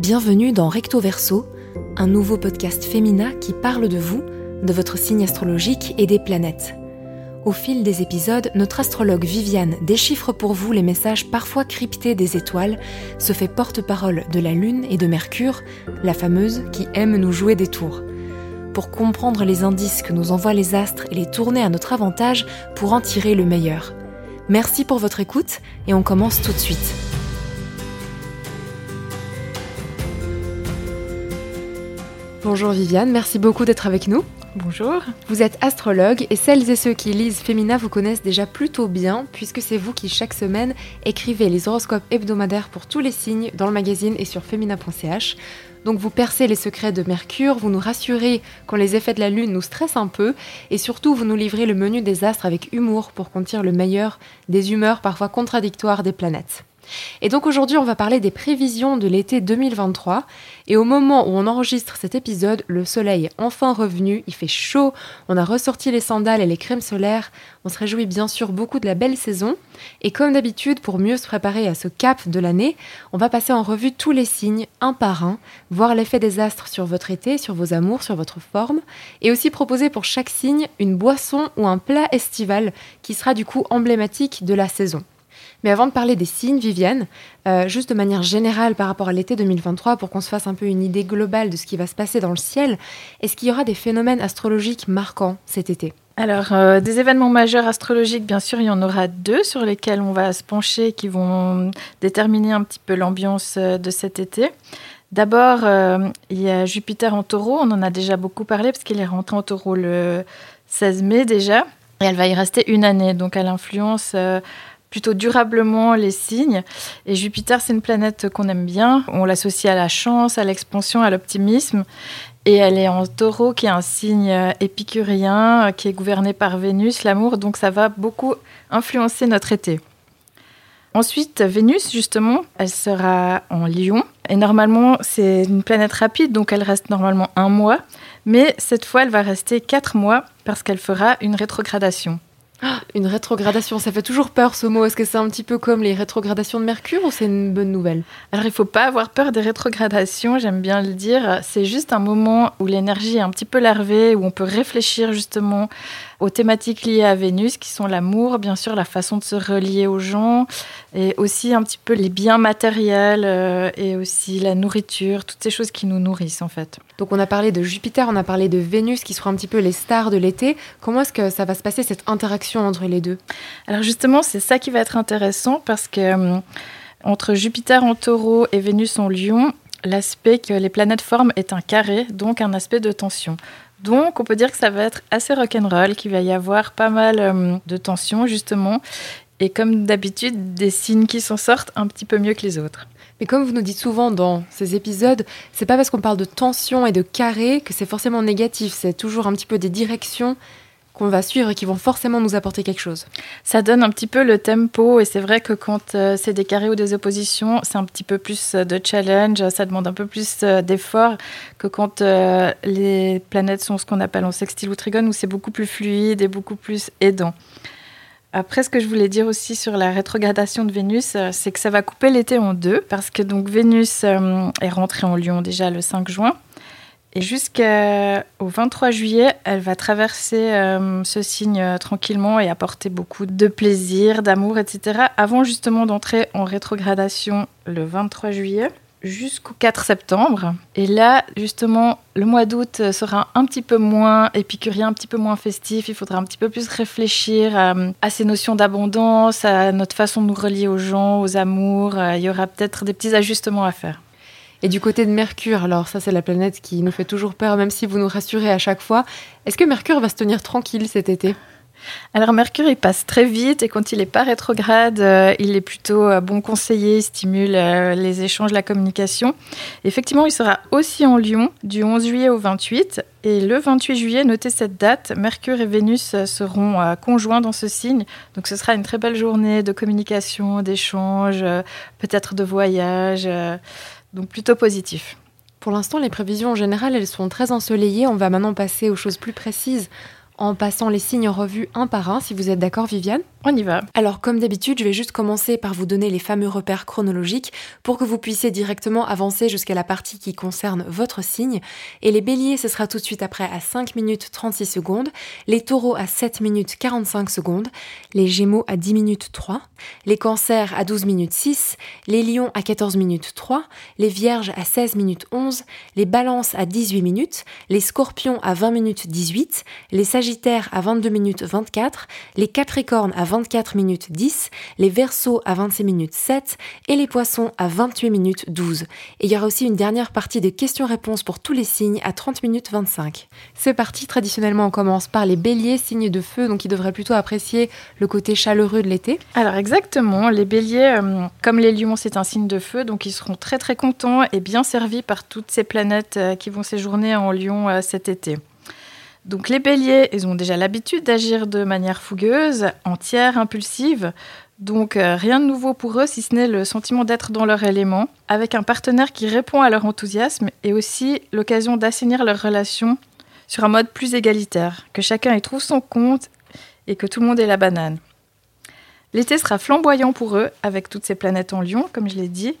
Bienvenue dans Recto Verso, un nouveau podcast féminin qui parle de vous, de votre signe astrologique et des planètes. Au fil des épisodes, notre astrologue Viviane déchiffre pour vous les messages parfois cryptés des étoiles, se fait porte-parole de la Lune et de Mercure, la fameuse qui aime nous jouer des tours. Pour comprendre les indices que nous envoient les astres et les tourner à notre avantage pour en tirer le meilleur. Merci pour votre écoute et on commence tout de suite. Bonjour Viviane, merci beaucoup d'être avec nous. Bonjour. Vous êtes astrologue et celles et ceux qui lisent Femina vous connaissent déjà plutôt bien puisque c'est vous qui chaque semaine écrivez les horoscopes hebdomadaires pour tous les signes dans le magazine et sur femina.ch. Donc vous percez les secrets de Mercure, vous nous rassurez quand les effets de la Lune nous stressent un peu et surtout vous nous livrez le menu des astres avec humour pour qu'on tire le meilleur des humeurs parfois contradictoires des planètes. Et donc aujourd'hui, on va parler des prévisions de l'été 2023. Et au moment où on enregistre cet épisode, le soleil est enfin revenu, il fait chaud, on a ressorti les sandales et les crèmes solaires, on se réjouit bien sûr beaucoup de la belle saison. Et comme d'habitude, pour mieux se préparer à ce cap de l'année, on va passer en revue tous les signes, un par un, voir l'effet des astres sur votre été, sur vos amours, sur votre forme, et aussi proposer pour chaque signe une boisson ou un plat estival qui sera du coup emblématique de la saison. Mais avant de parler des signes, Viviane, euh, juste de manière générale par rapport à l'été 2023, pour qu'on se fasse un peu une idée globale de ce qui va se passer dans le ciel, est-ce qu'il y aura des phénomènes astrologiques marquants cet été? Alors, euh, des événements majeurs astrologiques, bien sûr, il y en aura deux sur lesquels on va se pencher, qui vont déterminer un petit peu l'ambiance euh, de cet été. D'abord, il y a Jupiter en taureau, on en a déjà beaucoup parlé, parce qu'il est rentré en taureau le 16 mai déjà, et elle va y rester une année, donc elle influence plutôt durablement les signes. Et Jupiter, c'est une planète qu'on aime bien. On l'associe à la chance, à l'expansion, à l'optimisme. Et elle est en taureau, qui est un signe épicurien, qui est gouverné par Vénus, l'amour. Donc ça va beaucoup influencer notre été. Ensuite, Vénus, justement, elle sera en Lion. Et normalement, c'est une planète rapide, donc elle reste normalement un mois. Mais cette fois, elle va rester quatre mois parce qu'elle fera une rétrogradation. Une rétrogradation, ça fait toujours peur ce mot. Est-ce que c'est un petit peu comme les rétrogradations de Mercure ou c'est une bonne nouvelle? Alors il faut pas avoir peur des rétrogradations, j'aime bien le dire. C'est juste un moment où l'énergie est un petit peu larvée, où on peut réfléchir justement aux thématiques liées à Vénus, qui sont l'amour, bien sûr, la façon de se relier aux gens, et aussi un petit peu les biens matériels, euh, et aussi la nourriture, toutes ces choses qui nous nourrissent en fait. Donc on a parlé de Jupiter, on a parlé de Vénus, qui seront un petit peu les stars de l'été. Comment est-ce que ça va se passer, cette interaction entre les deux? Alors justement, c'est ça qui va être intéressant, parce que... Euh, entre Jupiter en taureau et Vénus en lion, l'aspect que les planètes forment est un carré, donc un aspect de tension. Donc, on peut dire que ça va être assez rock'n'roll, qu'il va y avoir pas mal euh, de tensions, justement. Et comme d'habitude, des signes qui s'en sortent un petit peu mieux que les autres. Mais comme vous nous dites souvent dans ces épisodes, c'est pas parce qu'on parle de tension et de carré que c'est forcément négatif. C'est toujours un petit peu des directions qu'on va suivre et qui vont forcément nous apporter quelque chose. Ça donne un petit peu le tempo et c'est vrai que quand euh, c'est des carrés ou des oppositions, c'est un petit peu plus euh, de challenge, ça demande un peu plus euh, d'effort que quand les planètes sont ce qu'on appelle en sextile ou trigone où c'est beaucoup plus fluide et beaucoup plus aidant. Après, ce que je voulais dire aussi sur la rétrogradation de Vénus, c'est que ça va couper l'été en deux, parce que donc Vénus est rentrée en Lion déjà le 5 juin, et jusqu'au 23 juillet, elle va traverser euh, ce signe euh, tranquillement et apporter beaucoup de plaisir, d'amour, etc. Avant justement d'entrer en rétrogradation le 23 juillet jusqu'au 4 septembre. Et là, justement, le mois d'août sera un petit peu moins épicurien, un petit peu moins festif. Il faudra un petit peu plus réfléchir à, à ces notions d'abondance, à notre façon de nous relier aux gens, aux amours. Euh, il y aura peut-être des petits ajustements à faire. Et du côté de Mercure, alors ça c'est la planète qui nous fait toujours peur, même si vous nous rassurez à chaque fois. Est-ce que Mercure va se tenir tranquille cet été? Alors Mercure, il passe très vite et quand il n'est pas rétrograde, euh, il est plutôt euh, bon conseiller, il stimule euh, les échanges, la communication. Effectivement, il sera aussi en Lyon du 11 juillet au 28 et le 28 juillet, notez cette date, Mercure et Vénus seront conjoints dans ce signe. Donc ce sera une très belle journée de communication, d'échange, peut-être de voyage. Donc plutôt positif. Pour l'instant, les prévisions en général, elles sont très ensoleillées. On va maintenant passer aux choses plus précises en passant les signes en revue un par un, si vous êtes d'accord, Viviane? On y va. Alors comme d'habitude, je vais juste commencer par vous donner les fameux repères chronologiques pour que vous puissiez directement avancer jusqu'à la partie qui concerne votre signe. Et les béliers, ce sera tout de suite après à 5 minutes 36 secondes, les taureaux à 7 minutes 45 secondes, les gémeaux à 10 minutes 3, les cancers à 12 minutes 6, les lions à 14 minutes 3, les vierges à 16 minutes 11, les balances à 18 minutes, les scorpions à 20 minutes 18, les sagittaires à 22 minutes 24, les capricornes à 24 minutes 10, les Verseaux à 26 minutes 7 et les Poissons à 28 minutes 12. Et il y aura aussi une dernière partie de questions-réponses pour tous les signes à 30 minutes 25. C'est parti, traditionnellement on commence par les béliers, signes de feu, donc ils devraient plutôt apprécier le côté chaleureux de l'été. Alors exactement, les béliers, euh, comme les lions, c'est un signe de feu, donc ils seront très très contents et bien servis par toutes ces planètes euh, qui vont séjourner en lion euh, cet été. Donc les béliers, ils ont déjà l'habitude d'agir de manière fougueuse, entière, impulsive. Donc euh, rien de nouveau pour eux si ce n'est le sentiment d'être dans leur élément, avec un partenaire qui répond à leur enthousiasme et aussi l'occasion d'assainir leur relation sur un mode plus égalitaire, que chacun y trouve son compte et que tout le monde ait la banane. L'été sera flamboyant pour eux, avec toutes ces planètes en lion, comme je l'ai dit.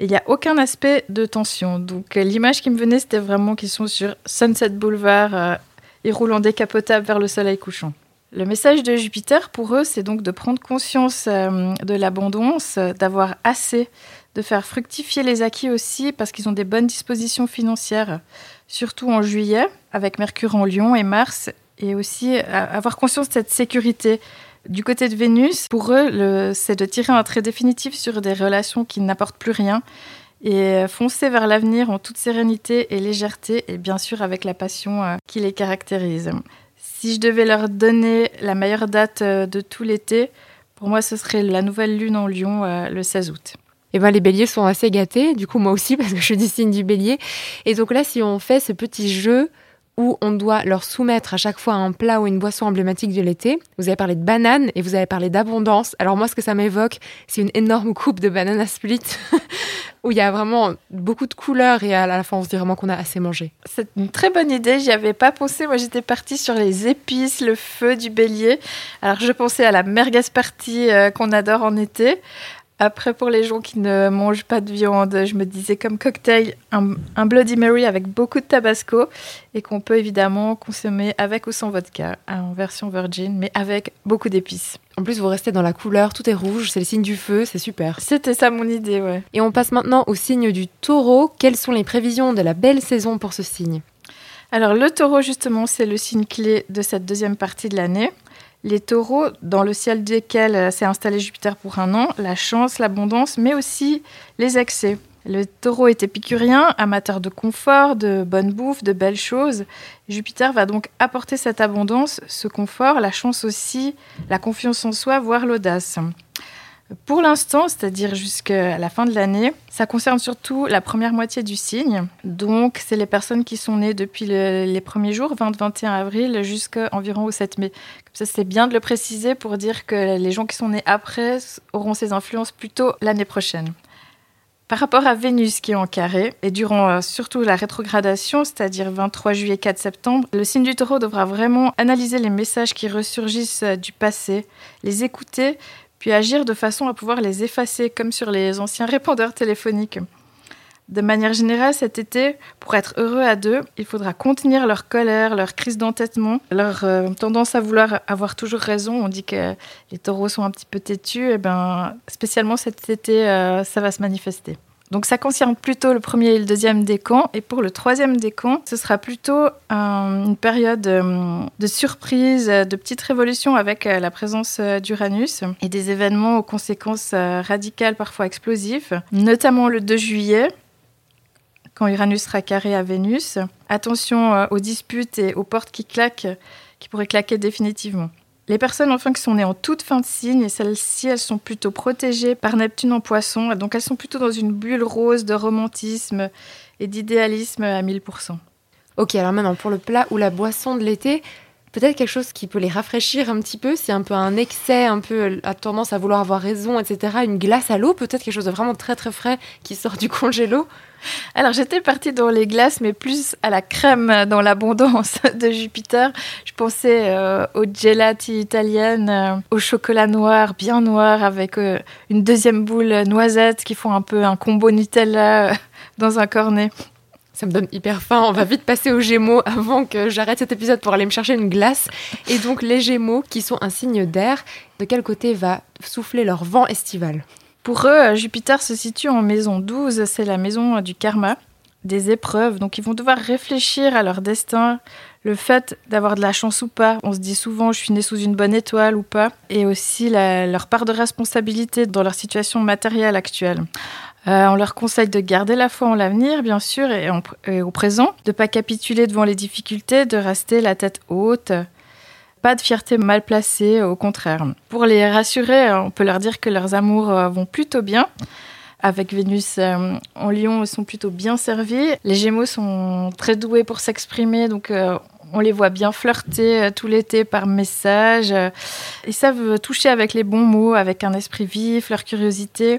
Il n'y a aucun aspect de tension. Donc l'image qui me venait, c'était vraiment qu'ils sont sur Sunset Boulevard euh, ils roulent en décapotable vers le soleil couchant. Le message de Jupiter pour eux, c'est donc de prendre conscience euh, de l'abondance, d'avoir assez, de faire fructifier les acquis aussi parce qu'ils ont des bonnes dispositions financières, surtout en juillet avec Mercure en Lion et Mars, et aussi euh, avoir conscience de cette sécurité. Du côté de Vénus, pour eux, c'est de tirer un trait définitif sur des relations qui n'apportent plus rien et foncer vers l'avenir en toute sérénité et légèreté et bien sûr avec la passion euh, qui les caractérise. Si je devais leur donner la meilleure date euh, de tout l'été, pour moi ce serait la nouvelle lune en Lyon euh, le 16 août. Eh ben, les béliers sont assez gâtés, du coup moi aussi parce que je suis du signe du bélier. Et donc là, si on fait ce petit jeu où on doit leur soumettre à chaque fois un plat ou une boisson emblématique de l'été. Vous avez parlé de bananes et vous avez parlé d'abondance. Alors moi, ce que ça m'évoque, c'est une énorme coupe de banana split où il y a vraiment beaucoup de couleurs et à la fin, on se dit vraiment qu'on a assez mangé. C'est une très bonne idée. J'y avais pas pensé. Moi, j'étais partie sur les épices, le feu du bélier. Alors, je pensais à la merguez partie euh, qu'on adore en été. Après, pour les gens qui ne mangent pas de viande, je me disais comme cocktail un, Bloody Mary avec beaucoup de tabasco et qu'on peut évidemment consommer avec ou sans vodka en version virgin, mais avec beaucoup d'épices. En plus, vous restez dans la couleur, tout est rouge, c'est le signe du feu, c'est super. C'était ça mon idée, ouais. Et on passe maintenant au signe du taureau. Quelles sont les prévisions de la belle saison pour ce signe? Alors, le taureau, justement, c'est le signe clé de cette deuxième partie de l'année. Les taureaux, dans le ciel desquels euh, s'est installé Jupiter pour un an, la chance, l'abondance, mais aussi les excès. Le taureau est épicurien, amateur de confort, de bonne bouffe, de belles choses. Jupiter va donc apporter cette abondance, ce confort, la chance aussi, la confiance en soi, voire l'audace. Pour l'instant, c'est-à-dire jusqu'à la fin de l'année, ça concerne surtout la première moitié du signe. Donc, c'est les personnes qui sont nées depuis les premiers jours, 20-21 avril, jusqu'à environ au 7 mai. Comme ça, c'est bien de le préciser pour dire que les gens qui sont nés après auront ces influences plutôt l'année prochaine. Par rapport à Vénus qui est en carré, et durant euh, surtout la rétrogradation, c'est-à-dire 23 juillet 4 septembre, le signe du taureau devra vraiment analyser les messages qui ressurgissent euh, du passé, les écouter puis agir de façon à pouvoir les effacer, comme sur les anciens répondeurs téléphoniques. De manière générale, cet été, pour être heureux à deux, il faudra contenir leur colère, leur crise d'entêtement, leur euh, tendance à vouloir avoir toujours raison. On dit que les taureaux sont un petit peu têtus, et ben, spécialement cet été, euh, ça va se manifester. Donc ça concerne plutôt le premier et le deuxième décan. Et pour le troisième décan, ce sera plutôt une période euh, de surprise, de petites révolutions avec euh, la présence euh, d'Uranus et des événements aux conséquences radicales, parfois explosives, notamment le 2 juillet quand Uranus sera carré à Vénus. Attention aux disputes et aux portes qui claquent, qui pourraient claquer définitivement. Les personnes enfin qui sont nées en toute fin de signe, et celles-ci, elles sont plutôt protégées par Neptune en poisson, donc elles sont plutôt dans une bulle rose de romantisme et d'idéalisme à 1000%. Ok, alors maintenant pour le plat ou la boisson de l'été, peut-être quelque chose qui peut les rafraîchir un petit peu, si un peu un excès, un peu a tendance à vouloir avoir raison, etc. Une glace à l'eau, peut-être quelque chose de vraiment très très frais qui sort du congélo. Alors j'étais partie dans les glaces, mais plus à la crème dans l'abondance de Jupiter. Je pensais euh, aux gelati italiennes, euh, au chocolat noir, bien noir, avec euh, une deuxième boule noisette qui font un peu un combo Nutella dans un cornet. Ça me donne hyper faim. On va vite passer aux Gémeaux avant que j'arrête cet épisode pour aller me chercher une glace. Et donc les Gémeaux, qui sont un signe d'air, de quel côté va souffler leur vent estival? Pour eux, euh, Jupiter se situe en maison 12, c'est la maison euh, du karma, des épreuves. Donc ils vont devoir réfléchir à leur destin, le fait d'avoir de la chance ou pas. On se dit souvent je suis né sous une bonne étoile ou pas. Et aussi leur part de responsabilité dans leur situation matérielle actuelle. Euh, on leur conseille de garder la foi en l'avenir, bien sûr, et, et, au présent, de ne pas capituler devant les difficultés, de rester la tête haute, pas de fierté mal placée, au contraire. Pour les rassurer, on peut leur dire que leurs amours euh, vont plutôt bien. Avec Vénus euh, en Lion, ils sont plutôt bien servis. Les Gémeaux sont très doués pour s'exprimer, donc euh, on les voit bien flirter tout l'été par message. Ils savent toucher avec les bons mots, avec un esprit vif, leur curiosité.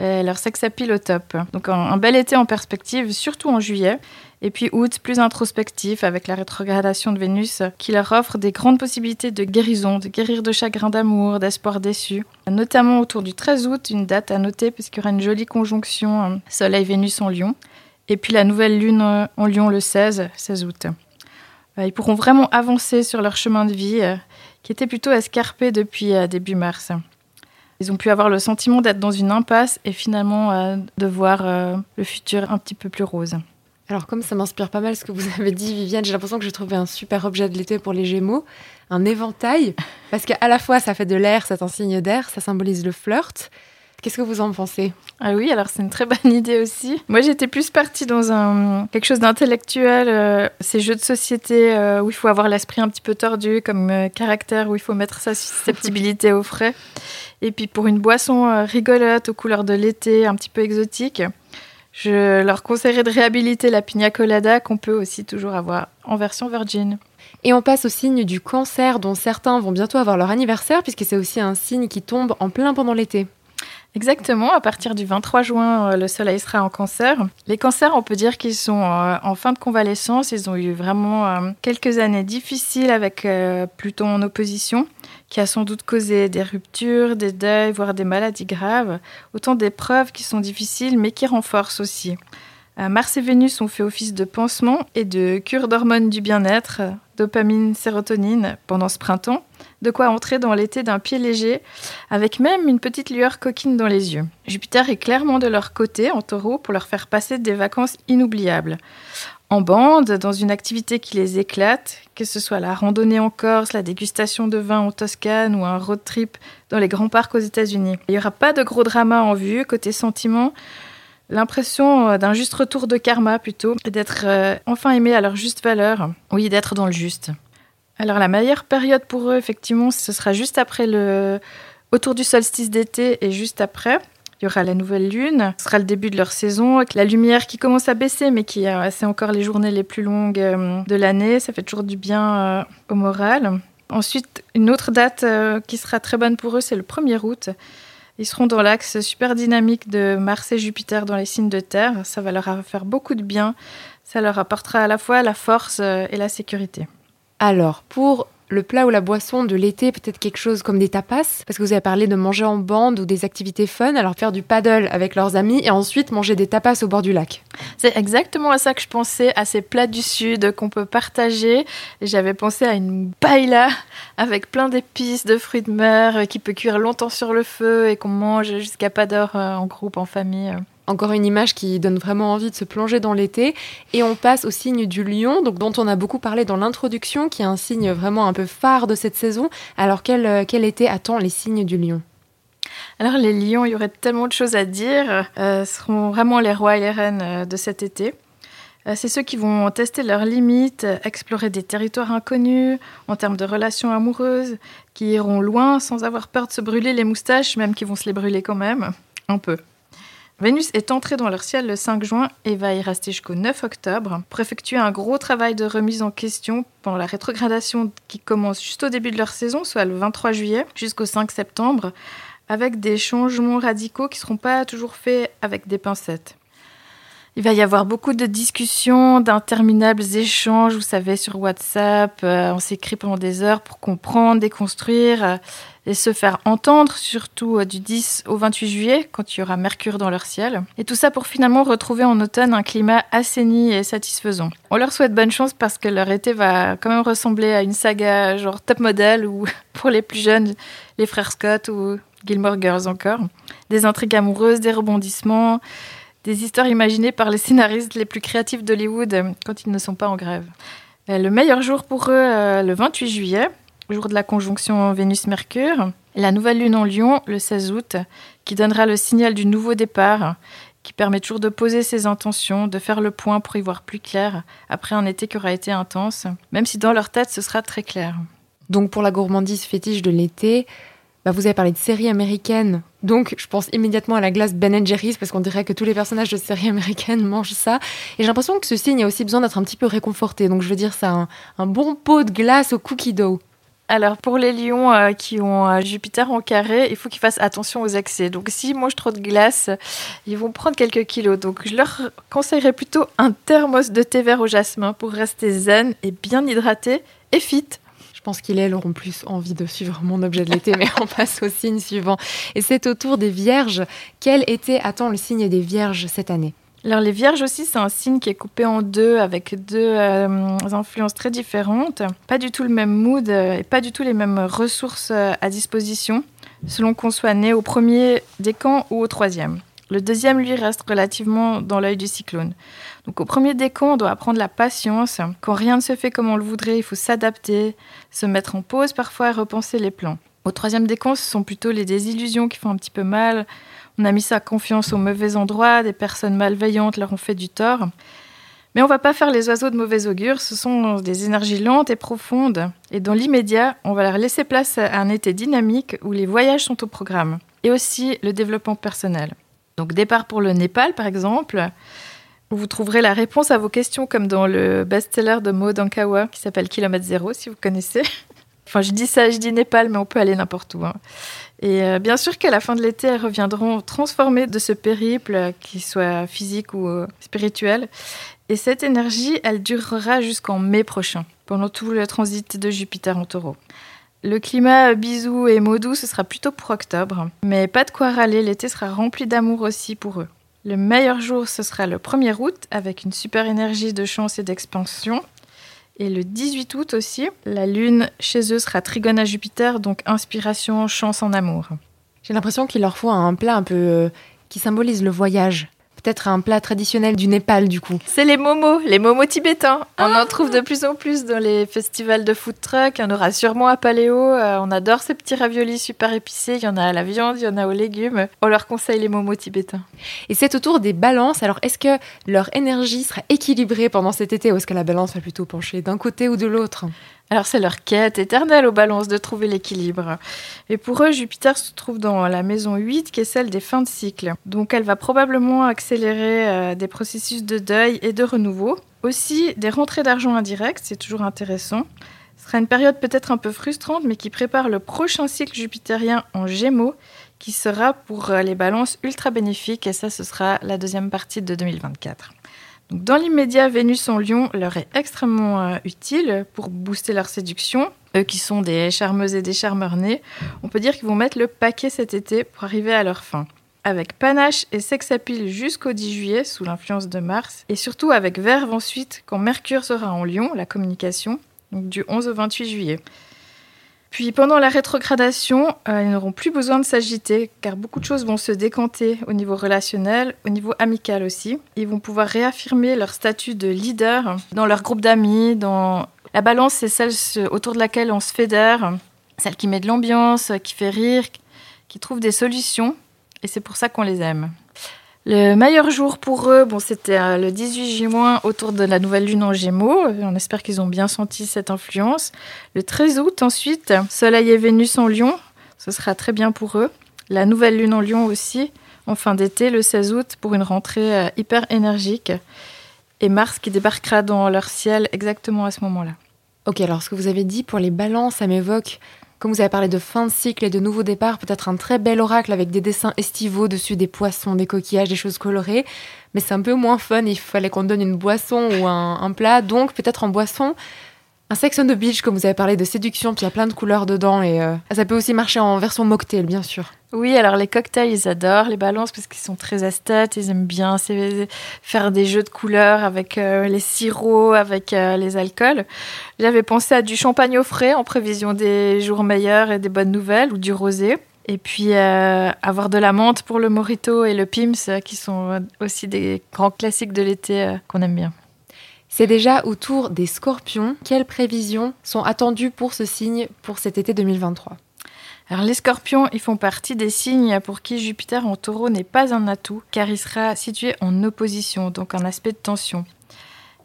Leur sex appeal au top. Donc un bel été en perspective, surtout en juillet. Et puis août, plus introspectif, avec la rétrogradation de Vénus, qui leur offre des grandes possibilités de guérison, de guérir de chagrin d'amour, d'espoir déçu. Notamment autour du 13 août, une date à noter, puisqu'il y aura une jolie conjonction euh, Soleil-Vénus en Lion. Et puis la nouvelle lune euh, en Lion le 16, 16 août. Euh, ils pourront vraiment avancer sur leur chemin de vie, qui était plutôt escarpé depuis début mars. Ils ont pu avoir le sentiment d'être dans une impasse et finalement de voir le futur un petit peu plus rose. Alors comme ça m'inspire pas mal ce que vous avez dit Viviane, j'ai l'impression que j'ai trouvé un super objet de l'été pour les Gémeaux, un éventail, parce qu'à la fois ça fait de l'air, c'est un signe d'air, ça symbolise le flirt. Qu'est-ce que vous en pensez? Ah oui, alors c'est une très bonne idée aussi. Moi j'étais plus partie dans un quelque chose d'intellectuel, euh, ces jeux de société euh, où il faut avoir l'esprit un petit peu tordu comme euh, caractère, où il faut mettre sa susceptibilité au frais. Et puis pour une boisson rigolote aux couleurs de l'été, un petit peu exotique. Je leur conseillerais de réhabiliter la pina colada qu'on peut aussi toujours avoir en version virgin. Et on passe au signe du cancer dont certains vont bientôt avoir leur anniversaire puisque c'est aussi un signe qui tombe en plein pendant l'été. Exactement, à partir du 23 juin, euh, le soleil sera en cancer. Les cancers, on peut dire qu'ils sont euh, en fin de convalescence, ils ont eu vraiment euh, quelques années difficiles avec Pluton en opposition qui a sans doute causé des ruptures, des deuils, voire des maladies graves. Autant d'épreuves qui sont difficiles, mais qui renforcent aussi. Euh, Mars et Vénus ont fait office de pansement et de cure d'hormones du bien-être, dopamine, sérotonine, pendant ce printemps. De quoi entrer dans l'été d'un pied léger, avec même une petite lueur coquine dans les yeux. Jupiter est clairement de leur côté en taureau pour leur faire passer des vacances inoubliables en bande, dans une activité qui les éclate, que ce soit la randonnée en Corse, la dégustation de vin en Toscane ou un road trip dans les grands parcs aux États-Unis. Il n'y aura pas de gros drama en vue, côté sentiment. L'impression euh, d'un juste retour de karma plutôt, d'être euh, enfin aimé à leur juste valeur. Oui, d'être dans le juste. Alors la meilleure période pour eux, effectivement, ce sera juste après le... autour du solstice d'été et juste après. Il y aura la nouvelle lune. Ce sera le début de leur saison avec la lumière qui commence à baisser, mais qui euh, c'est encore les journées les plus longues de l'année. Ça fait toujours du bien au moral. Ensuite, une autre date qui sera très bonne pour eux, c'est le 1er août. Ils seront dans l'axe super dynamique de Mars et Jupiter dans les signes de terre. Ça va leur faire beaucoup de bien. Ça leur apportera à la fois la force et la sécurité. Alors, pour le plat ou la boisson de l'été, peut-être quelque chose comme des tapas, parce que vous avez parlé de manger en bande ou des activités fun, alors faire du paddle avec leurs amis et ensuite manger des tapas au bord du lac. C'est exactement à ça que je pensais, à ces plats du sud qu'on peut partager. J'avais pensé à une paella avec plein d'épices, de fruits de mer euh, qui peut cuire longtemps sur le feu et qu'on mange jusqu'à pas d'heure euh, en groupe, en famille. Encore une image qui donne vraiment envie de se plonger dans l'été. Et on passe au signe du lion, donc dont on a beaucoup parlé dans l'introduction, qui est un signe vraiment un peu phare de cette saison. Alors quel, euh, quel été attend les signes du lion? Alors les lions, il y aurait tellement de choses à dire, euh, seront vraiment les rois et les reines euh, de cet été. c'est ceux qui vont tester leurs limites, explorer des territoires inconnus en termes de relations amoureuses, qui iront loin sans avoir peur de se brûler les moustaches, même qui vont se les brûler quand même, un peu. Vénus est entrée dans leur ciel le 5 juin et va y rester jusqu'au 9 octobre pour effectuer un gros travail de remise en question pendant la rétrogradation qui commence juste au début de leur saison, soit le 23 juillet jusqu'au 5 septembre, avec des changements radicaux qui ne seront pas toujours faits avec des pincettes. Il va y avoir beaucoup de discussions, d'interminables échanges, vous savez, sur WhatsApp. Euh, on s'écrit pendant des heures pour comprendre, déconstruire euh, et se faire entendre, surtout euh, du 10 au 28 juillet, quand il y aura Mercure dans leur ciel. Et tout ça pour finalement retrouver en automne un climat assaini et satisfaisant. On leur souhaite bonne chance parce que leur été va quand même ressembler à une saga genre top model ou pour les plus jeunes, les frères Scott ou Gilmore Girls encore. Des intrigues amoureuses, des rebondissements des histoires imaginées par les scénaristes les plus créatifs d'Hollywood euh, quand ils ne sont pas en grève. Euh, le meilleur jour pour eux, euh, le 28 juillet, jour de la conjonction Vénus-Mercure. La nouvelle lune en Lion, le 16 août, qui donnera le signal du nouveau départ, qui permet toujours de poser ses intentions, de faire le point pour y voir plus clair après un été qui aura été intense, même si dans leur tête ce sera très clair. Donc pour la gourmandise fétiche de l'été, bah, vous avez parlé de séries américaines, donc je pense immédiatement à la glace Ben Jerry's parce qu'on dirait que tous les personnages de séries américaines mangent ça. Et j'ai l'impression que ce signe a aussi besoin d'être un petit peu réconforté. Donc je veux dire, ça un, bon pot de glace au cookie dough. Alors pour les lions euh, qui ont euh, Jupiter en carré, il faut qu'ils fassent attention aux excès. Donc s'ils mangent trop de glace, ils vont prendre quelques kilos. Donc je leur conseillerais plutôt un thermos de thé vert au jasmin pour rester zen et bien hydraté et fit. Je pense qu'il et elle auront plus envie de suivre mon objet de l'été, mais on passe au signe suivant. Et c'est au tour des Vierges. Quel été attend le signe des Vierges cette année? Alors les vierges aussi, c'est un signe qui est coupé en deux avec deux euh, influences très différentes. Pas du tout le même mood euh, et pas du tout les mêmes ressources euh, à disposition selon qu'on soit né au premier décan ou au troisième. Le deuxième, lui, reste relativement dans l'œil du cyclone. Donc au premier décan, on doit apprendre la patience. Quand rien ne se fait comme on le voudrait, il faut s'adapter, se mettre en pause parfois et repenser les plans. Au troisième décan, ce sont plutôt les désillusions qui font un petit peu mal. On a mis sa confiance au mauvais endroit, des personnes malveillantes leur ont fait du tort. Mais on va pas faire les oiseaux de mauvais augure, ce sont des énergies lentes et profondes. Et dans l'immédiat, on va leur laisser place à un été dynamique où les voyages sont au programme. Et aussi le développement personnel. Donc départ pour le Népal par exemple. Vous trouverez la réponse à vos questions comme dans le best-seller de Maud Ankawa qui s'appelle Kilomètre Zéro si vous connaissez. Enfin, je dis ça, je dis Népal, mais on peut aller n'importe où. Hein. Et euh, bien sûr qu'à la fin de l'été, elles reviendront transformées de ce périple, qu'il soit physique ou euh, spirituel. Et cette énergie, elle durera jusqu'en mai prochain, pendant tout le transit de Jupiter en taureau. Le climat bisous et mots ce sera plutôt pour octobre. Mais pas de quoi râler, l'été sera rempli d'amour aussi pour eux. Le meilleur jour, ce sera le 1er août, avec une super énergie de chance et d'expansion. Et le 18 août aussi, la lune chez eux sera trigone à Jupiter, donc inspiration, chance en amour. J'ai l'impression qu'il leur faut un plat un peu euh, qui symbolise le voyage peut-être un plat traditionnel du Népal du coup. C'est les momos, les momos tibétains. On en ah. trouve de plus en plus dans les festivals de food truck. Il y en aura sûrement à Paléo. Euh, on adore ces petits raviolis super épicés. Il y en a à la viande, il y en a aux légumes. On leur conseille les momos tibétains. Et c'est autour des balances. Alors est-ce que leur énergie sera équilibrée pendant cet été ou est-ce que la balance va plutôt pencher d'un côté ou de l'autre? Alors c'est leur quête éternelle aux balances de trouver l'équilibre. Et pour eux, Jupiter se trouve dans la maison 8 qui est celle des fins de cycle. Donc elle va probablement accélérer euh, des processus de deuil et de renouveau. Aussi des rentrées d'argent indirectes, c'est toujours intéressant. Ce sera une période peut-être un peu frustrante mais qui prépare le prochain cycle jupitérien en Gémeaux qui sera pour euh, les balances ultra bénéfique et ça ce sera la deuxième partie de 2024 dans l'immédiat, Vénus en Lion leur est extrêmement euh, utile pour booster leur séduction. Eux qui sont des charmeuses et des charmeurs nés, on peut dire qu'ils vont mettre le paquet cet été pour arriver à leur fin. Avec panache et sex appeal jusqu'au 10 juillet sous l'influence de Mars, et surtout avec verve ensuite quand Mercure sera en Lion, la communication, du 11 au 28 juillet. Puis pendant la rétrogradation, euh, ils n'auront plus besoin de s'agiter car beaucoup de choses vont se décanter au niveau relationnel, au niveau amical aussi. Ils vont pouvoir réaffirmer leur statut de leader dans leur groupe d'amis, la balance, c'est celle autour de laquelle on se fédère, celle qui met de l'ambiance, qui fait rire, qui trouve des solutions et c'est pour ça qu'on les aime. Le meilleur jour pour eux, bon, c'était euh, le 18 juin autour de la nouvelle lune en Gémeaux. On espère qu'ils ont bien senti cette influence. Le 13 août ensuite, Soleil et Vénus en Lion. Ce sera très bien pour eux. La nouvelle lune en Lion aussi. en fin d'été, le 16 août, pour une rentrée euh, hyper énergique. Et Mars qui débarquera dans leur ciel exactement à ce moment-là. Ok, alors ce que vous avez dit pour les balances, ça m'évoque, comme vous avez parlé de fin de cycle et de nouveau départ, peut-être un très bel oracle avec des dessins estivaux dessus, des poissons, des coquillages, des choses colorées. Mais c'est un peu moins fun, il fallait qu'on donne une boisson ou un, un plat. Donc peut-être en boisson, un sex on the beach, comme vous avez parlé de séduction, puis il y a plein de couleurs dedans et euh, ça peut aussi marcher en version mocktail, bien sûr. Oui, alors les cocktails, ils adorent les balances parce qu'ils sont très esthètes, ils aiment bien faire des jeux de couleurs avec euh, les sirops, avec euh, les alcools. J'avais pensé à du champagne au frais en prévision des jours meilleurs et des bonnes nouvelles, ou du rosé. Et puis avoir de la menthe pour le morito et le pims, qui sont aussi des grands classiques de l'été qu'on aime bien. C'est déjà autour des scorpions. Quelles prévisions sont attendues pour ce signe pour cet été 2023 alors les scorpions, ils font partie des signes pour qui Jupiter en taureau n'est pas un atout, car il sera situé en opposition, donc un aspect de tension.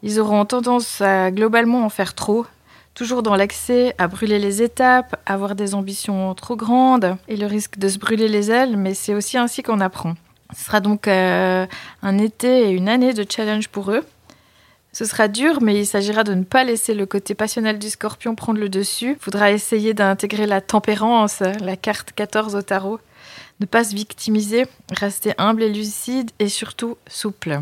Ils auront tendance à globalement en faire trop, toujours dans l'excès, à brûler les étapes, avoir des ambitions trop grandes et le risque de se brûler les ailes, mais c'est aussi ainsi qu'on apprend. Ce sera donc euh, un été et une année de challenge pour eux. Ce sera dur, mais il s'agira de ne pas laisser le côté passionnel du scorpion prendre le dessus. Il faudra essayer d'intégrer la tempérance, la carte 14 au tarot. Ne pas se victimiser, rester humble et lucide et surtout souple.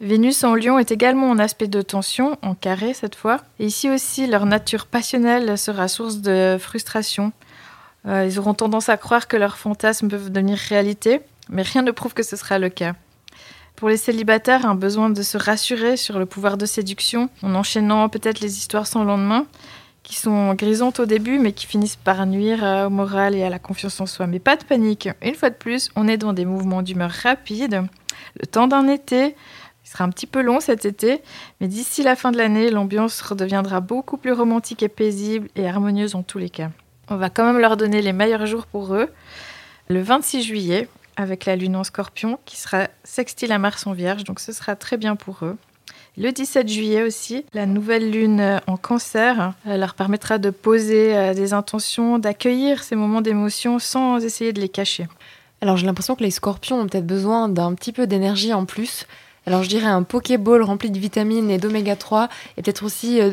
Vénus en lion est également en aspect de tension, en carré cette fois. Et ici aussi, leur nature passionnelle sera source de frustration. Euh, ils auront tendance à croire que leurs fantasmes peuvent devenir réalité, mais rien ne prouve que ce sera le cas. Pour les célibataires, un besoin de se rassurer sur le pouvoir de séduction, en enchaînant peut-être les histoires sans lendemain, qui sont grisantes au début, mais qui finissent par nuire au moral et à la confiance en soi. Mais pas de panique. Une fois de plus, on est dans des mouvements d'humeur rapides. Le temps d'un été, il sera un petit peu long cet été, mais d'ici la fin de l'année, l'ambiance redeviendra beaucoup plus romantique et paisible et harmonieuse en tous les cas. On va quand même leur donner les meilleurs jours pour eux. Le 26 juillet, avec la lune en scorpion qui sera sextile à Mars en vierge, donc ce sera très bien pour eux. Le 17 juillet aussi, la nouvelle lune en cancer euh, leur permettra de poser euh, des intentions, d'accueillir ces moments d'émotion sans essayer de les cacher. Alors j'ai l'impression que les scorpions ont peut-être besoin d'un petit peu d'énergie en plus. Alors je dirais un Pokéball rempli de vitamines et d'oméga 3 et peut-être aussi euh,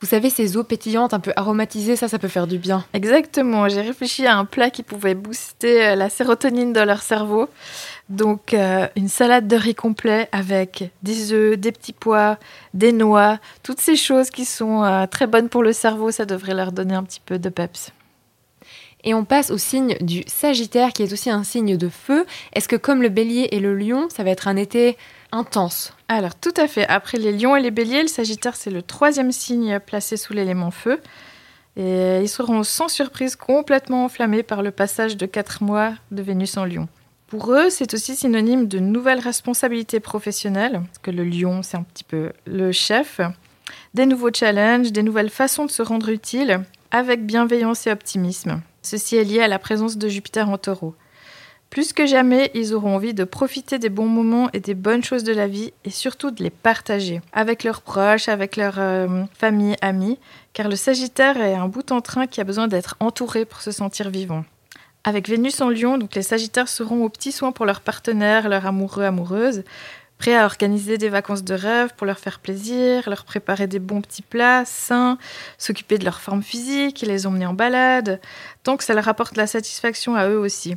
vous savez, ces eaux pétillantes un peu aromatisées, ça, ça peut faire du bien. Exactement. J'ai réfléchi à un plat qui pouvait booster euh, la sérotonine dans leur cerveau. Donc, euh, une salade de riz complet avec des œufs, des petits pois, des noix, toutes ces choses qui sont euh, très bonnes pour le cerveau, ça devrait leur donner un petit peu de peps. Et on passe au signe du Sagittaire, qui est aussi un signe de feu. Est-ce que comme le bélier et le lion, ça va être un été intense Alors tout à fait. Après les lions et les béliers, le Sagittaire, c'est le troisième signe placé sous l'élément feu. Et ils seront sans surprise complètement enflammés par le passage de quatre mois de Vénus en lion. Pour eux, c'est aussi synonyme de nouvelles responsabilités professionnelles, parce que le lion, c'est un petit peu le chef, des nouveaux challenges, des nouvelles façons de se rendre utile, avec bienveillance et optimisme. Ceci est lié à la présence de Jupiter en taureau. Plus que jamais, ils auront envie de profiter des bons moments et des bonnes choses de la vie et surtout de les partager avec leurs proches, avec leur euh, famille, amis, car le Sagittaire est un bout en train qui a besoin d'être entouré pour se sentir vivant. Avec Vénus en Lion, donc les Sagittaires seront aux petits soins pour leurs partenaires, leurs amoureux, amoureuses, prêts à organiser des vacances de rêve pour leur faire plaisir, leur préparer des bons petits plats sains, s'occuper de leur forme physique, les emmener en balade, tant que ça leur apporte la satisfaction à eux aussi.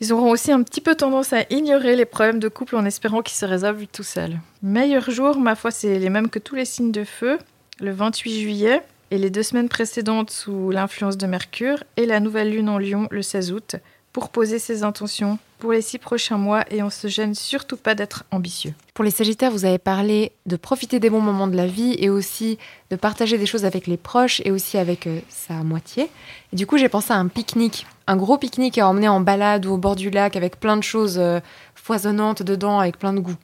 Ils auront aussi un petit peu tendance à ignorer les problèmes de couple en espérant qu'ils se résolvent tout seuls. Meilleur jour, ma foi, c'est les mêmes que tous les signes de feu, le 28 juillet et les deux semaines précédentes sous l'influence de Mercure et la nouvelle lune en Lion le 16 août pour poser ses intentions pour les six prochains mois et on se gêne surtout pas d'être ambitieux. Pour les Sagittaires, vous avez parlé de profiter des bons moments de la vie et aussi de partager des choses avec les proches et aussi avec euh, sa moitié. Et du coup, j'ai pensé à un pique-nique, un gros pique-nique à emmener en balade ou au bord du lac avec plein de choses euh, foisonnantes dedans, avec plein de goûts.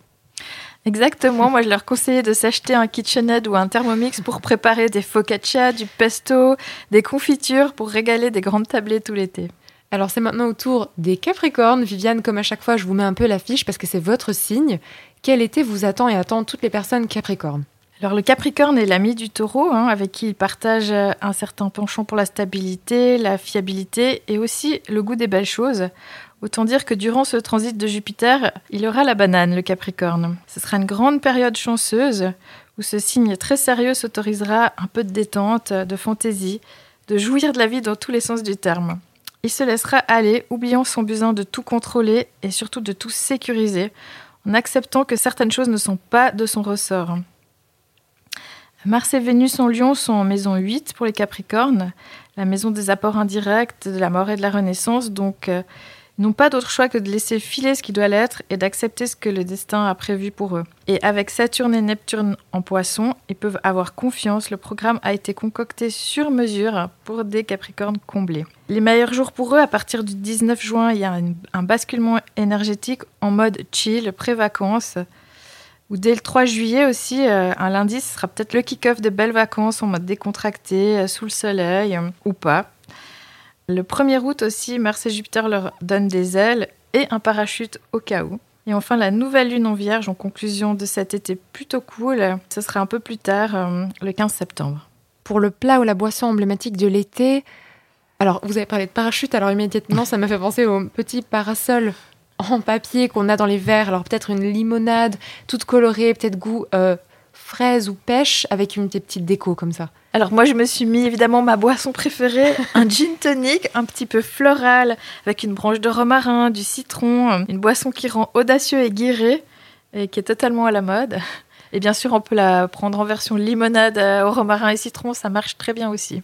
Exactement, moi je leur conseillais de s'acheter un KitchenAid ou un Thermomix pour préparer des focaccia, du pesto, des confitures pour régaler des grandes tablées tout l'été. Alors c'est maintenant au tour des Capricornes. Viviane, comme à chaque fois, je vous mets un peu l'affiche parce que c'est votre signe. Quel été vous attend et attend toutes les personnes Capricornes alors le Capricorne est l'ami du taureau, hein, avec qui il partage un certain penchant pour la stabilité, la fiabilité et aussi le goût des belles choses, Autant dire que durant ce transit de Jupiter, il aura la banane, le Capricorne. Ce sera une grande période chanceuse où ce signe très sérieux s'autorisera un peu de détente, de fantaisie, de jouir de la vie dans tous les sens du terme. Il se laissera aller, oubliant son besoin de tout contrôler et surtout de tout sécuriser, en acceptant que certaines choses ne sont pas de son ressort. Mars et Vénus en Lion sont en maison 8 pour les Capricornes, la maison des apports indirects, de la mort et de la renaissance, donc euh, n'ont pas d'autre choix que de laisser filer ce qui doit l'être et d'accepter ce que le destin a prévu pour eux. Et avec Saturne et Neptune en poisson, ils peuvent avoir confiance, le programme a été concocté sur mesure pour des Capricornes comblés. Les meilleurs jours pour eux, à partir du 19 juin, il y a un, basculement énergétique en mode chill, pré-vacances. Ou dès le 3 juillet aussi, euh, un lundi, ce sera peut-être le kick-off de belles vacances en mode décontracté, euh, sous le soleil, euh, ou pas. Le 1er août aussi, Mars et Jupiter leur donnent des ailes et un parachute au cas où. Et enfin, la nouvelle lune en vierge en conclusion de cet été plutôt cool, ce sera un peu plus tard, euh, le 15 septembre. Pour le plat ou la boisson emblématique de l'été, alors vous avez parlé de parachute, alors immédiatement ça m'a fait penser au petit parasol en papier qu'on a dans les verres. Alors peut-être une limonade toute colorée, peut-être goût euh, fraise ou pêche avec une petite déco comme ça. Alors moi je me suis mis évidemment ma boisson préférée, un gin tonic un petit peu floral avec une branche de romarin, du citron, une boisson qui rend audacieux et guiré et qui est totalement à la mode. Et bien sûr, on peut la prendre en version limonade euh, au romarin et citron, ça marche très bien aussi.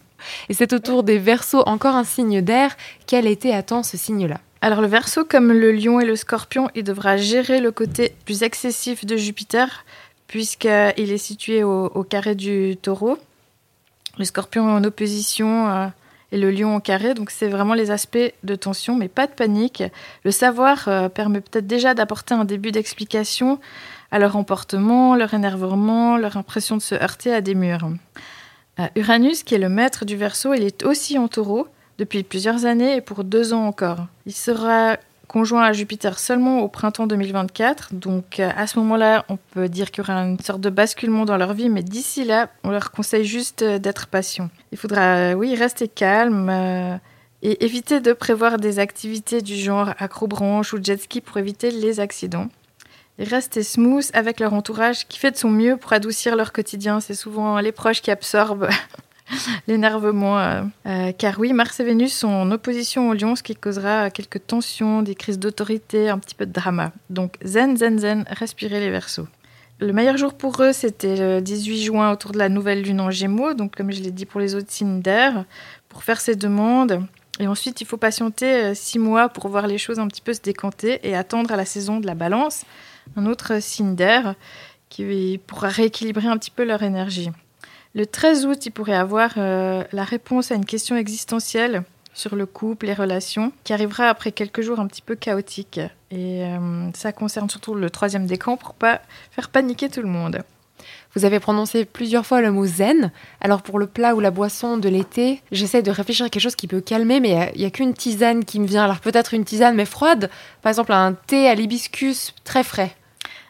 Et c'est autour des versos encore un signe d'air. Quel été attend ce signe-là? Alors le verso, comme le lion et le scorpion, il devra gérer le côté plus excessif de Jupiter, puisqu'il est situé au carré du taureau le scorpion en opposition euh, et le lion en carré. Donc c'est vraiment les aspects de tension, mais pas de panique. Le savoir euh, permet peut-être déjà d'apporter un début d'explication à leur emportement, leur énervement, leur impression de se heurter à des murs. Euh, Uranus, qui est le maître du verso, il est aussi en taureau depuis plusieurs années et pour deux ans encore. Il sera conjoint à Jupiter seulement au printemps 2024. Donc euh, à ce moment-là, on peut dire qu'il y aura une sorte de basculement dans leur vie, mais d'ici là, on leur conseille juste euh, d'être patient. Il faudra, euh, oui, rester calme. et éviter de prévoir des activités du genre acrobranche ou jet ski pour éviter les accidents. Et rester smooth avec leur entourage qui fait de son mieux pour adoucir leur quotidien. C'est souvent les proches qui absorbent l'énervement. Euh, euh, car oui, Mars et Vénus sont en opposition au lion, ce qui causera quelques tensions, des crises d'autorité, un petit peu de drama. Donc zen, zen, zen, respirez les versos. Le meilleur jour pour eux, c'était le 18 juin autour de la nouvelle lune en Gémeaux, donc comme je l'ai dit pour les autres signes d'air, pour faire ses demandes. Et ensuite, il faut patienter euh, six mois pour voir les choses un petit peu se décanter et attendre à la saison de la balance, un autre signe d'air qui pourra rééquilibrer un petit peu leur énergie. Le 13 août, il pourrait avoir euh, la réponse à une question existentielle sur le couple, les relations, qui arrivera après quelques jours un petit peu chaotiques. Et euh, ça concerne surtout le troisième décan pour pas faire paniquer tout le monde. Vous avez prononcé plusieurs fois le mot zen. Alors pour le plat ou la boisson de l'été, j'essaie de réfléchir à quelque chose qui peut calmer, mais il n'y a, qu'une tisane qui me vient. Alors peut-être une tisane mais froide, par exemple un thé à l'hibiscus très frais.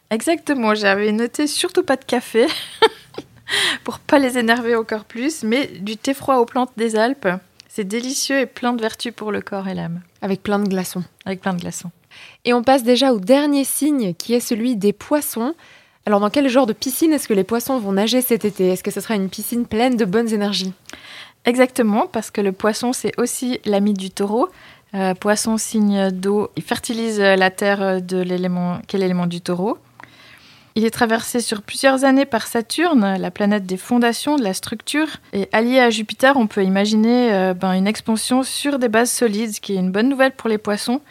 Exactement, j'avais noté surtout pas de café. pour pas les énerver encore plus, mais du thé froid aux plantes des Alpes. C'est délicieux et plein de vertus pour le corps et l'âme. Avec plein de glaçons. Avec plein de glaçons. Et on passe déjà au dernier signe qui est celui des poissons. Alors dans quel genre de piscine est-ce que les poissons vont nager cet été? Est-ce que ce sera une piscine pleine de bonnes énergies? Exactement, parce que le poisson c'est aussi l'ami du taureau. Euh, poisson, signe d'eau, il fertilise la terre de l'élément, quel élément du taureau. Il est traversé sur plusieurs années par Saturne, la planète des fondations, de la structure. Et allié à Jupiter, on peut imaginer euh, ben, une expansion sur des bases solides, ce qui est une bonne nouvelle pour les poissons,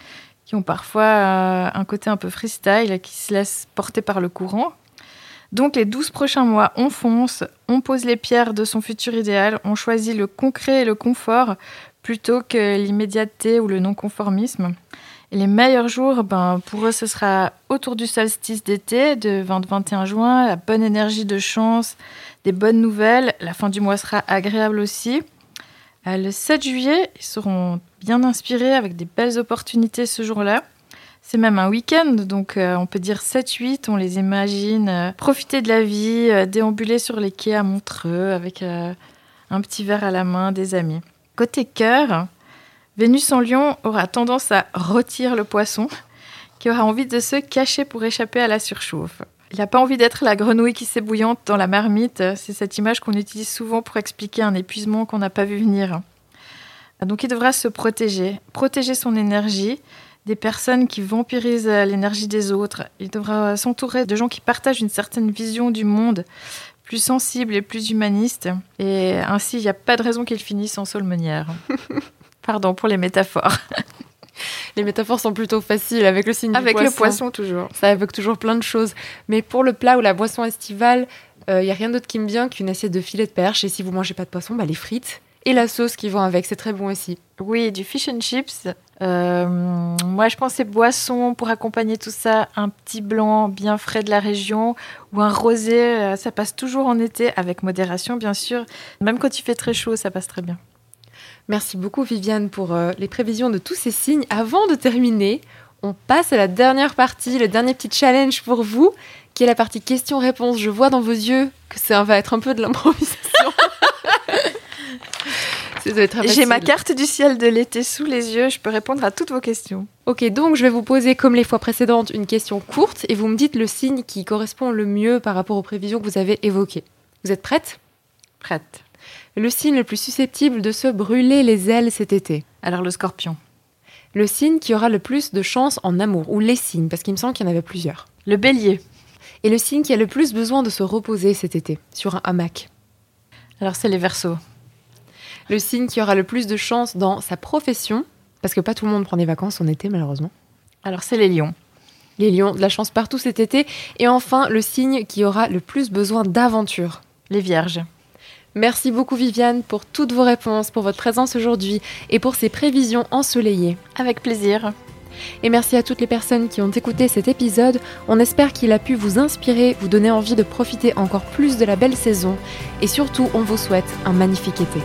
qui ont parfois euh, un côté un peu freestyle, qui se laissent porter par le courant. Donc les 12 prochains mois, on fonce, on pose les pierres de son futur idéal, on choisit le concret et le confort plutôt que l'immédiateté ou le non-conformisme. Les meilleurs jours, ben, pour eux, ce sera autour du solstice d'été, de 20-21 juin, la bonne énergie de chance, des bonnes nouvelles. La fin du mois sera agréable aussi. Euh, le 7 juillet, ils seront bien inspirés avec des belles opportunités ce jour-là. C'est même un week-end, donc euh, on peut dire 7-8, on les imagine euh, profiter de la vie, déambuler sur les quais à Montreux avec un petit verre à la main, des amis. Côté cœur, Vénus en lion aura tendance à rôtir le poisson, qui aura envie de se cacher pour échapper à la surchauffe. Il n'a pas envie d'être la grenouille qui s'ébouillante dans la marmite. C'est cette image qu'on utilise souvent pour expliquer un épuisement qu'on n'a pas vu venir. Donc il devra se protéger, protéger son énergie des personnes qui vampirisent l'énergie des autres. Il devra s'entourer de gens qui partagent une certaine vision du monde, plus sensible et plus humaniste. Et ainsi, il n'y a pas de raison qu'il finisse en saulmenière. Pardon pour les métaphores. Les métaphores sont plutôt faciles avec le signe avec du poisson. le poisson toujours. Ça évoque toujours plein de choses. Mais pour le plat ou la boisson estivale, il euh, n'y a rien d'autre qui me vient qu'une assiette de filet de perche. Et si vous mangez pas de poisson, bah, les frites et la sauce qui vont avec, c'est très bon aussi. Oui, du fish and chips. Euh, moi, je pense c'est boisson pour accompagner tout ça. Un petit blanc bien frais de la région ou un rosé. Euh, ça passe toujours en été avec modération, bien sûr. Même quand il fait très chaud, ça passe très bien. Merci beaucoup Viviane pour euh, les prévisions de tous ces signes. Avant de terminer, on passe à la dernière partie, le dernier petit challenge pour vous, qui est la partie questions-réponses. Je vois dans vos yeux que ça va être un peu de l'improvisation. J'ai ma carte du ciel de l'été sous les yeux, je peux répondre à toutes vos questions. Ok, donc je vais vous poser, comme les fois précédentes, une question courte et vous me dites le signe qui correspond le mieux par rapport aux prévisions que vous avez évoquées. Vous êtes prête? Prête le signe le plus susceptible de se brûler les ailes cet été Alors le scorpion. Le signe qui aura le plus de chance en amour, ou les signes, parce qu'il me semble qu'il y en avait plusieurs. Le bélier. Et le signe qui a le plus besoin de se reposer cet été, sur un hamac. Alors c'est les versos. Le signe qui aura le plus de chance dans sa profession, parce que pas tout le monde prend des vacances en été malheureusement. Alors c'est les lions. Les lions, de la chance partout cet été. Et enfin, le signe qui aura le plus besoin d'aventure. Les vierges. Merci beaucoup Viviane pour toutes vos réponses, pour votre présence aujourd'hui et pour ces prévisions ensoleillées. Avec plaisir. Et merci à toutes les personnes qui ont écouté cet épisode. On espère qu'il a pu vous inspirer, vous donner envie de profiter encore plus de la belle saison. Et surtout, on vous souhaite un magnifique été.